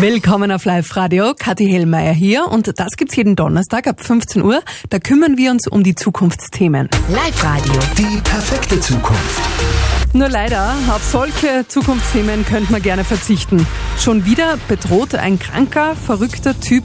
Willkommen auf Live Radio. Kathi Hellmeier hier und das gibt's jeden Donnerstag ab 15 Uhr. Da kümmern wir uns um die Zukunftsthemen. Live Radio. Die perfekte Zukunft. Nur leider, auf solche Zukunftsthemen könnte man gerne verzichten. Schon wieder bedroht ein kranker, verrückter Typ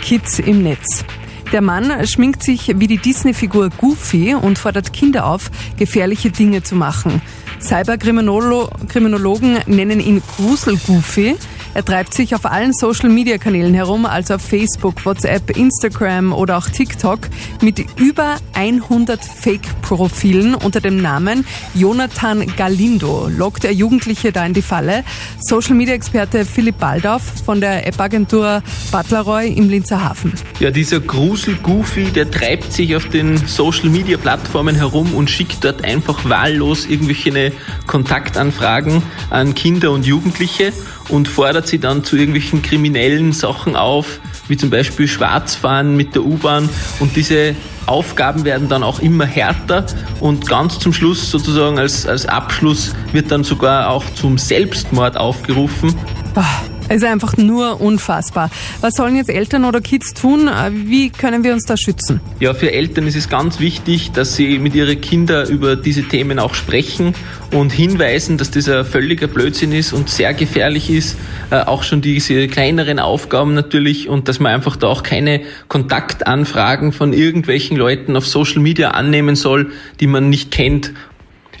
Kids im Netz. Der Mann schminkt sich wie die Disney-Figur Goofy und fordert Kinder auf, gefährliche Dinge zu machen. Cyberkriminologen nennen ihn Grusel-Goofy. Er treibt sich auf allen Social-Media-Kanälen herum, also auf Facebook, WhatsApp, Instagram oder auch TikTok, mit über 100 Fake-Profilen unter dem Namen Jonathan Galindo. Lockt er Jugendliche da in die Falle? Social-Media-Experte Philipp Baldauf von der App-Agentur Butleroy im Linzer Hafen. Ja, dieser Grusel-Goofy, der treibt sich auf den Social-Media-Plattformen herum und schickt dort einfach wahllos irgendwelche Kontaktanfragen an Kinder und Jugendliche und fordert sie dann zu irgendwelchen kriminellen Sachen auf, wie zum Beispiel Schwarzfahren mit der U-Bahn. Und diese Aufgaben werden dann auch immer härter und ganz zum Schluss sozusagen als, als Abschluss wird dann sogar auch zum Selbstmord aufgerufen. Es ist einfach nur unfassbar. Was sollen jetzt Eltern oder Kids tun? Wie können wir uns da schützen? Ja, für Eltern ist es ganz wichtig, dass sie mit ihren Kindern über diese Themen auch sprechen und hinweisen, dass das ein völliger Blödsinn ist und sehr gefährlich ist. Äh, auch schon diese kleineren Aufgaben natürlich und dass man einfach da auch keine Kontaktanfragen von irgendwelchen Leuten auf Social Media annehmen soll, die man nicht kennt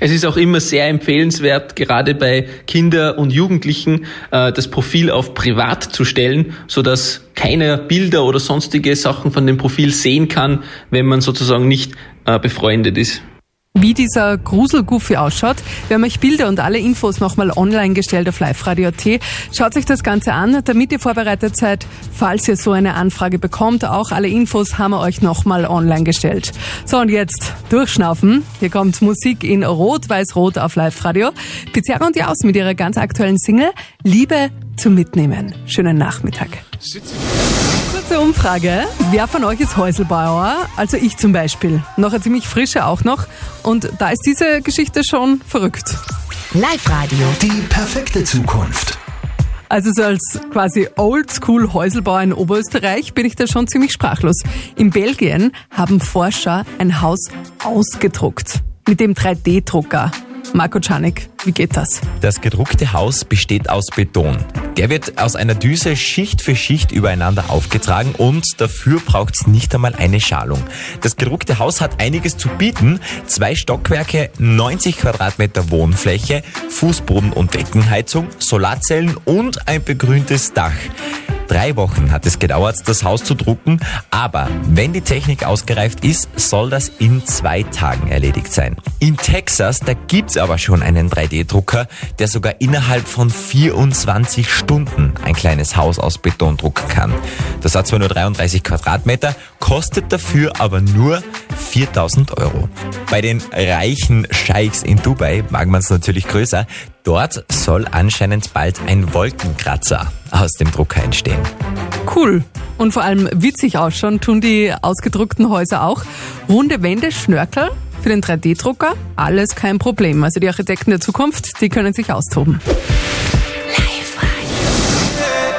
es ist auch immer sehr empfehlenswert, gerade bei Kinder und Jugendlichen, äh, das Profil auf privat zu stellen, so dass keiner Bilder oder sonstige Sachen von dem Profil sehen kann, wenn man sozusagen nicht äh, befreundet ist wie dieser Gruselgoofy ausschaut. Wir haben euch Bilder und alle Infos nochmal online gestellt auf liveradio.at. Schaut euch das Ganze an, damit ihr vorbereitet seid, falls ihr so eine Anfrage bekommt. Auch alle Infos haben wir euch nochmal online gestellt. So, und jetzt durchschnaufen. Hier kommt Musik in Rot-Weiß-Rot auf Live-Radio. Pizarro und Jaus mit ihrer ganz aktuellen Single Liebe zum Mitnehmen. Schönen Nachmittag. Kurze Umfrage. Wer von euch ist Häuselbauer? Also ich zum Beispiel. Noch eine ziemlich frische auch noch. Und da ist diese Geschichte schon verrückt. Live Radio. Die perfekte Zukunft. Also so als quasi Oldschool Häuselbauer in Oberösterreich bin ich da schon ziemlich sprachlos. In Belgien haben Forscher ein Haus ausgedruckt mit dem 3D-Drucker. Marco Czanek, wie geht das? Das gedruckte Haus besteht aus Beton. Der wird aus einer Düse Schicht für Schicht übereinander aufgetragen und dafür braucht es nicht einmal eine Schalung. Das gedruckte Haus hat einiges zu bieten. Zwei Stockwerke, 90 Quadratmeter Wohnfläche, Fußboden- und Deckenheizung, Solarzellen und ein begrüntes Dach. Drei Wochen hat es gedauert, das Haus zu drucken, aber wenn die Technik ausgereift ist, soll das in zwei Tagen erledigt sein. In Texas, da gibt's aber schon einen 3D-Drucker, der sogar innerhalb von 24 Stunden ein kleines Haus aus Beton drucken kann. Das hat zwar nur 33 Quadratmeter, kostet dafür aber nur 4000 Euro. Bei den reichen Scheichs in Dubai mag man es natürlich größer. Dort soll anscheinend bald ein Wolkenkratzer aus dem Drucker entstehen. Cool. Und vor allem witzig ausschauen tun die ausgedruckten Häuser auch. Runde Wände, Schnörkel für den 3D-Drucker, alles kein Problem. Also die Architekten der Zukunft, die können sich austoben.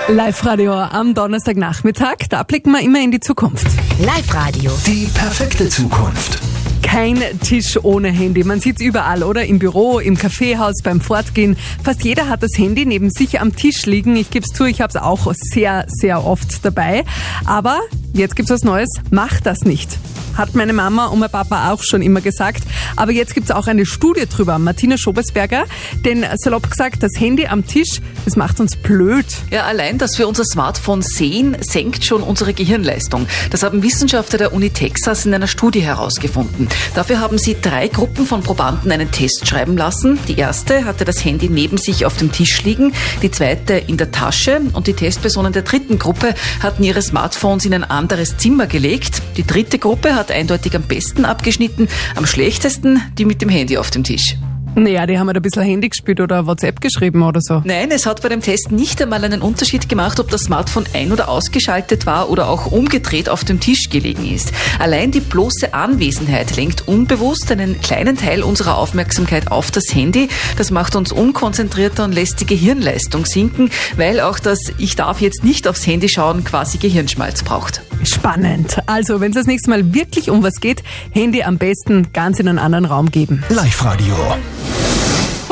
Live-Radio am Donnerstagnachmittag, da blicken wir immer in die Zukunft. Live-Radio. Die perfekte Zukunft. Kein Tisch ohne Handy. Man sieht es überall, oder? Im Büro, im Kaffeehaus, beim Fortgehen. Fast jeder hat das Handy neben sich am Tisch liegen. Ich gebe es zu, ich habe es auch sehr, sehr oft dabei. Aber jetzt gibt es was Neues. Macht das nicht hat meine Mama und mein Papa auch schon immer gesagt. Aber jetzt gibt es auch eine Studie drüber, Martina Schobesberger. Denn salopp gesagt, das Handy am Tisch, das macht uns blöd. Ja, allein, dass wir unser Smartphone sehen, senkt schon unsere Gehirnleistung. Das haben Wissenschaftler der Uni Texas in einer Studie herausgefunden. Dafür haben sie drei Gruppen von Probanden einen Test schreiben lassen. Die erste hatte das Handy neben sich auf dem Tisch liegen, die zweite in der Tasche und die Testpersonen der dritten Gruppe hatten ihre Smartphones in ein anderes Zimmer gelegt. Die dritte Gruppe hat eindeutig am besten abgeschnitten, am schlechtesten die mit dem Handy auf dem Tisch. Naja, die haben halt ein bisschen Handy gespielt oder WhatsApp geschrieben oder so. Nein, es hat bei dem Test nicht einmal einen Unterschied gemacht, ob das Smartphone ein- oder ausgeschaltet war oder auch umgedreht auf dem Tisch gelegen ist. Allein die bloße Anwesenheit lenkt unbewusst einen kleinen Teil unserer Aufmerksamkeit auf das Handy. Das macht uns unkonzentrierter und lässt die Gehirnleistung sinken, weil auch das Ich darf jetzt nicht aufs Handy schauen quasi Gehirnschmalz braucht. Spannend. Also, wenn es das nächste Mal wirklich um was geht, Handy am besten ganz in einen anderen Raum geben. Live-Radio.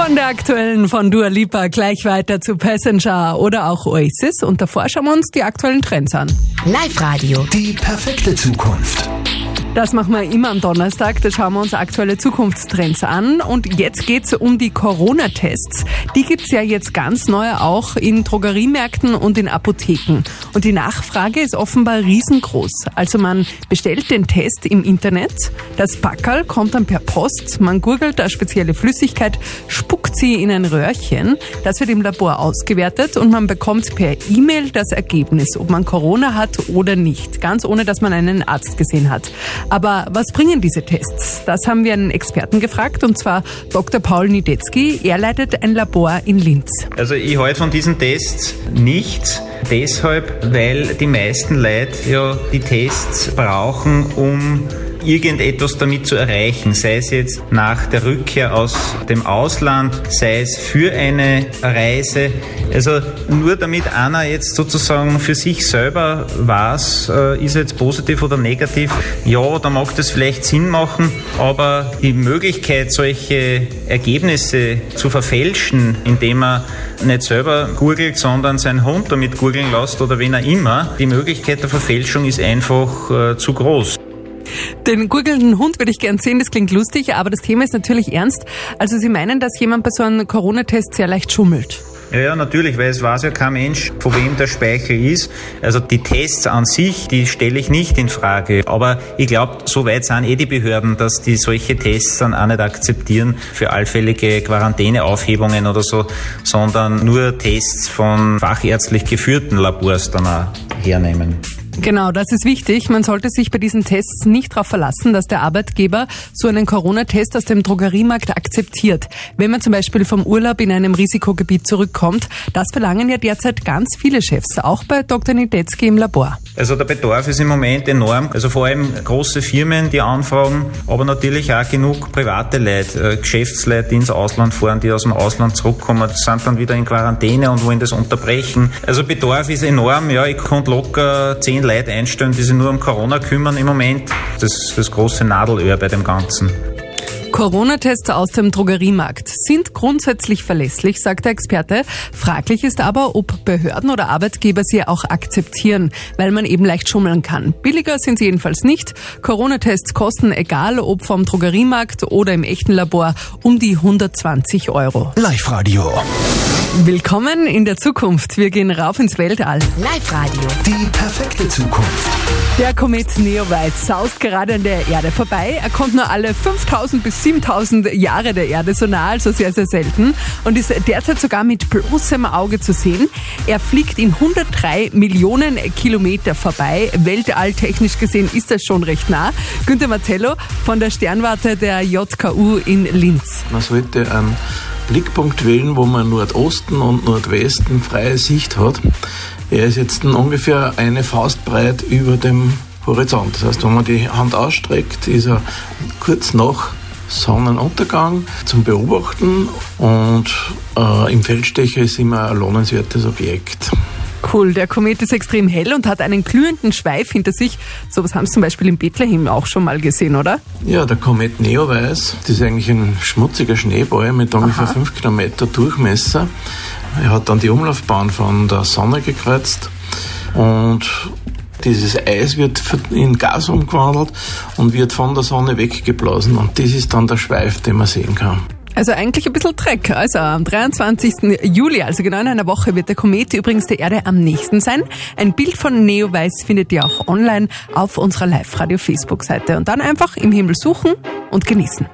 Von der aktuellen von Dua Lipa gleich weiter zu Passenger oder auch Oasis und davor schauen wir uns die aktuellen Trends an. Live-Radio. Die perfekte Zukunft. Das machen wir immer am Donnerstag. Da schauen wir uns aktuelle Zukunftstrends an. Und jetzt geht's um die Corona-Tests. Die gibt's ja jetzt ganz neu auch in Drogeriemärkten und in Apotheken. Und die Nachfrage ist offenbar riesengroß. Also man bestellt den Test im Internet. Das Packerl kommt dann per Post. Man gurgelt eine spezielle Flüssigkeit, spuckt sie in ein Röhrchen. Das wird im Labor ausgewertet und man bekommt per E-Mail das Ergebnis, ob man Corona hat oder nicht. Ganz ohne, dass man einen Arzt gesehen hat. Aber was bringen diese Tests? Das haben wir einen Experten gefragt, und zwar Dr. Paul Niedetzky. Er leitet ein Labor in Linz. Also ich halte von diesen Tests nichts. Deshalb, weil die meisten Leute ja die Tests brauchen, um irgendetwas damit zu erreichen, sei es jetzt nach der Rückkehr aus dem Ausland, sei es für eine Reise. Also nur damit einer jetzt sozusagen für sich selber weiß, äh, ist jetzt positiv oder negativ, ja, da mag das vielleicht Sinn machen, aber die Möglichkeit, solche Ergebnisse zu verfälschen, indem er nicht selber googelt, sondern seinen Hund damit googeln lässt oder wen er immer, die Möglichkeit der Verfälschung ist einfach äh, zu groß. Den gurgelnden Hund würde ich gern sehen, das klingt lustig, aber das Thema ist natürlich ernst. Also Sie meinen, dass jemand bei so einem Corona-Test sehr leicht schummelt? Ja, ja, natürlich, weil es weiß ja kein Mensch, von wem der Speichel ist. Also die Tests an sich, die stelle ich nicht in Frage. Aber ich glaube, so weit sind eh die Behörden, dass die solche Tests dann auch nicht akzeptieren für allfällige Quarantäneaufhebungen oder so, sondern nur Tests von fachärztlich geführten Labors dann auch hernehmen. Genau, das ist wichtig. Man sollte sich bei diesen Tests nicht darauf verlassen, dass der Arbeitgeber so einen Corona-Test aus dem Drogeriemarkt akzeptiert. Wenn man zum Beispiel vom Urlaub in einem Risikogebiet zurückkommt, das verlangen ja derzeit ganz viele Chefs, auch bei Dr. Niedetzky im Labor. Also der Bedarf ist im Moment enorm. Also vor allem große Firmen, die anfragen, aber natürlich auch genug private Leute, äh, Geschäftsleute, die ins Ausland fahren, die aus dem Ausland zurückkommen, sind dann wieder in Quarantäne und wollen das unterbrechen. Also Bedarf ist enorm. Ja, ich konnte locker zehn Leute einstellen, die sich nur um Corona kümmern im Moment. Das ist das große Nadelöhr bei dem Ganzen. Corona-Tests aus dem Drogeriemarkt sind grundsätzlich verlässlich, sagt der Experte. Fraglich ist aber, ob Behörden oder Arbeitgeber sie auch akzeptieren, weil man eben leicht schummeln kann. Billiger sind sie jedenfalls nicht. Corona-Tests kosten, egal ob vom Drogeriemarkt oder im echten Labor, um die 120 Euro. Live-Radio. Willkommen in der Zukunft. Wir gehen rauf ins Weltall. Live-Radio. Die perfekte Zukunft. Der Komet Neowise saust gerade an der Erde vorbei. Er kommt nur alle 5000 bis 7000 Jahre der Erde so nah, also sehr, sehr selten. Und ist derzeit sogar mit bloßem Auge zu sehen. Er fliegt in 103 Millionen Kilometer vorbei. Weltalltechnisch gesehen ist das schon recht nah. Günter Martello von der Sternwarte der JKU in Linz. Man sollte einen Blickpunkt wählen, wo man Nordosten und Nordwesten freie Sicht hat. Er ist jetzt ungefähr eine Faustbreit über dem Horizont. Das heißt, wenn man die Hand ausstreckt, ist er kurz nach Sonnenuntergang zum Beobachten und äh, im Feldstecher ist immer ein lohnenswertes Objekt. Cool, der Komet ist extrem hell und hat einen glühenden Schweif hinter sich. Sowas haben Sie zum Beispiel in Bethlehem auch schon mal gesehen, oder? Ja, der Komet Neowise, das ist eigentlich ein schmutziger Schneeball mit ungefähr 5 Kilometer Durchmesser. Er hat dann die Umlaufbahn von der Sonne gekreuzt und dieses Eis wird in Gas umgewandelt und wird von der Sonne weggeblasen und das ist dann der Schweif, den man sehen kann. Also eigentlich ein bisschen Dreck. Also am 23. Juli, also genau in einer Woche, wird der Komet übrigens der Erde am nächsten sein. Ein Bild von Neowise findet ihr auch online auf unserer Live-Radio-Facebook-Seite. Und dann einfach im Himmel suchen und genießen.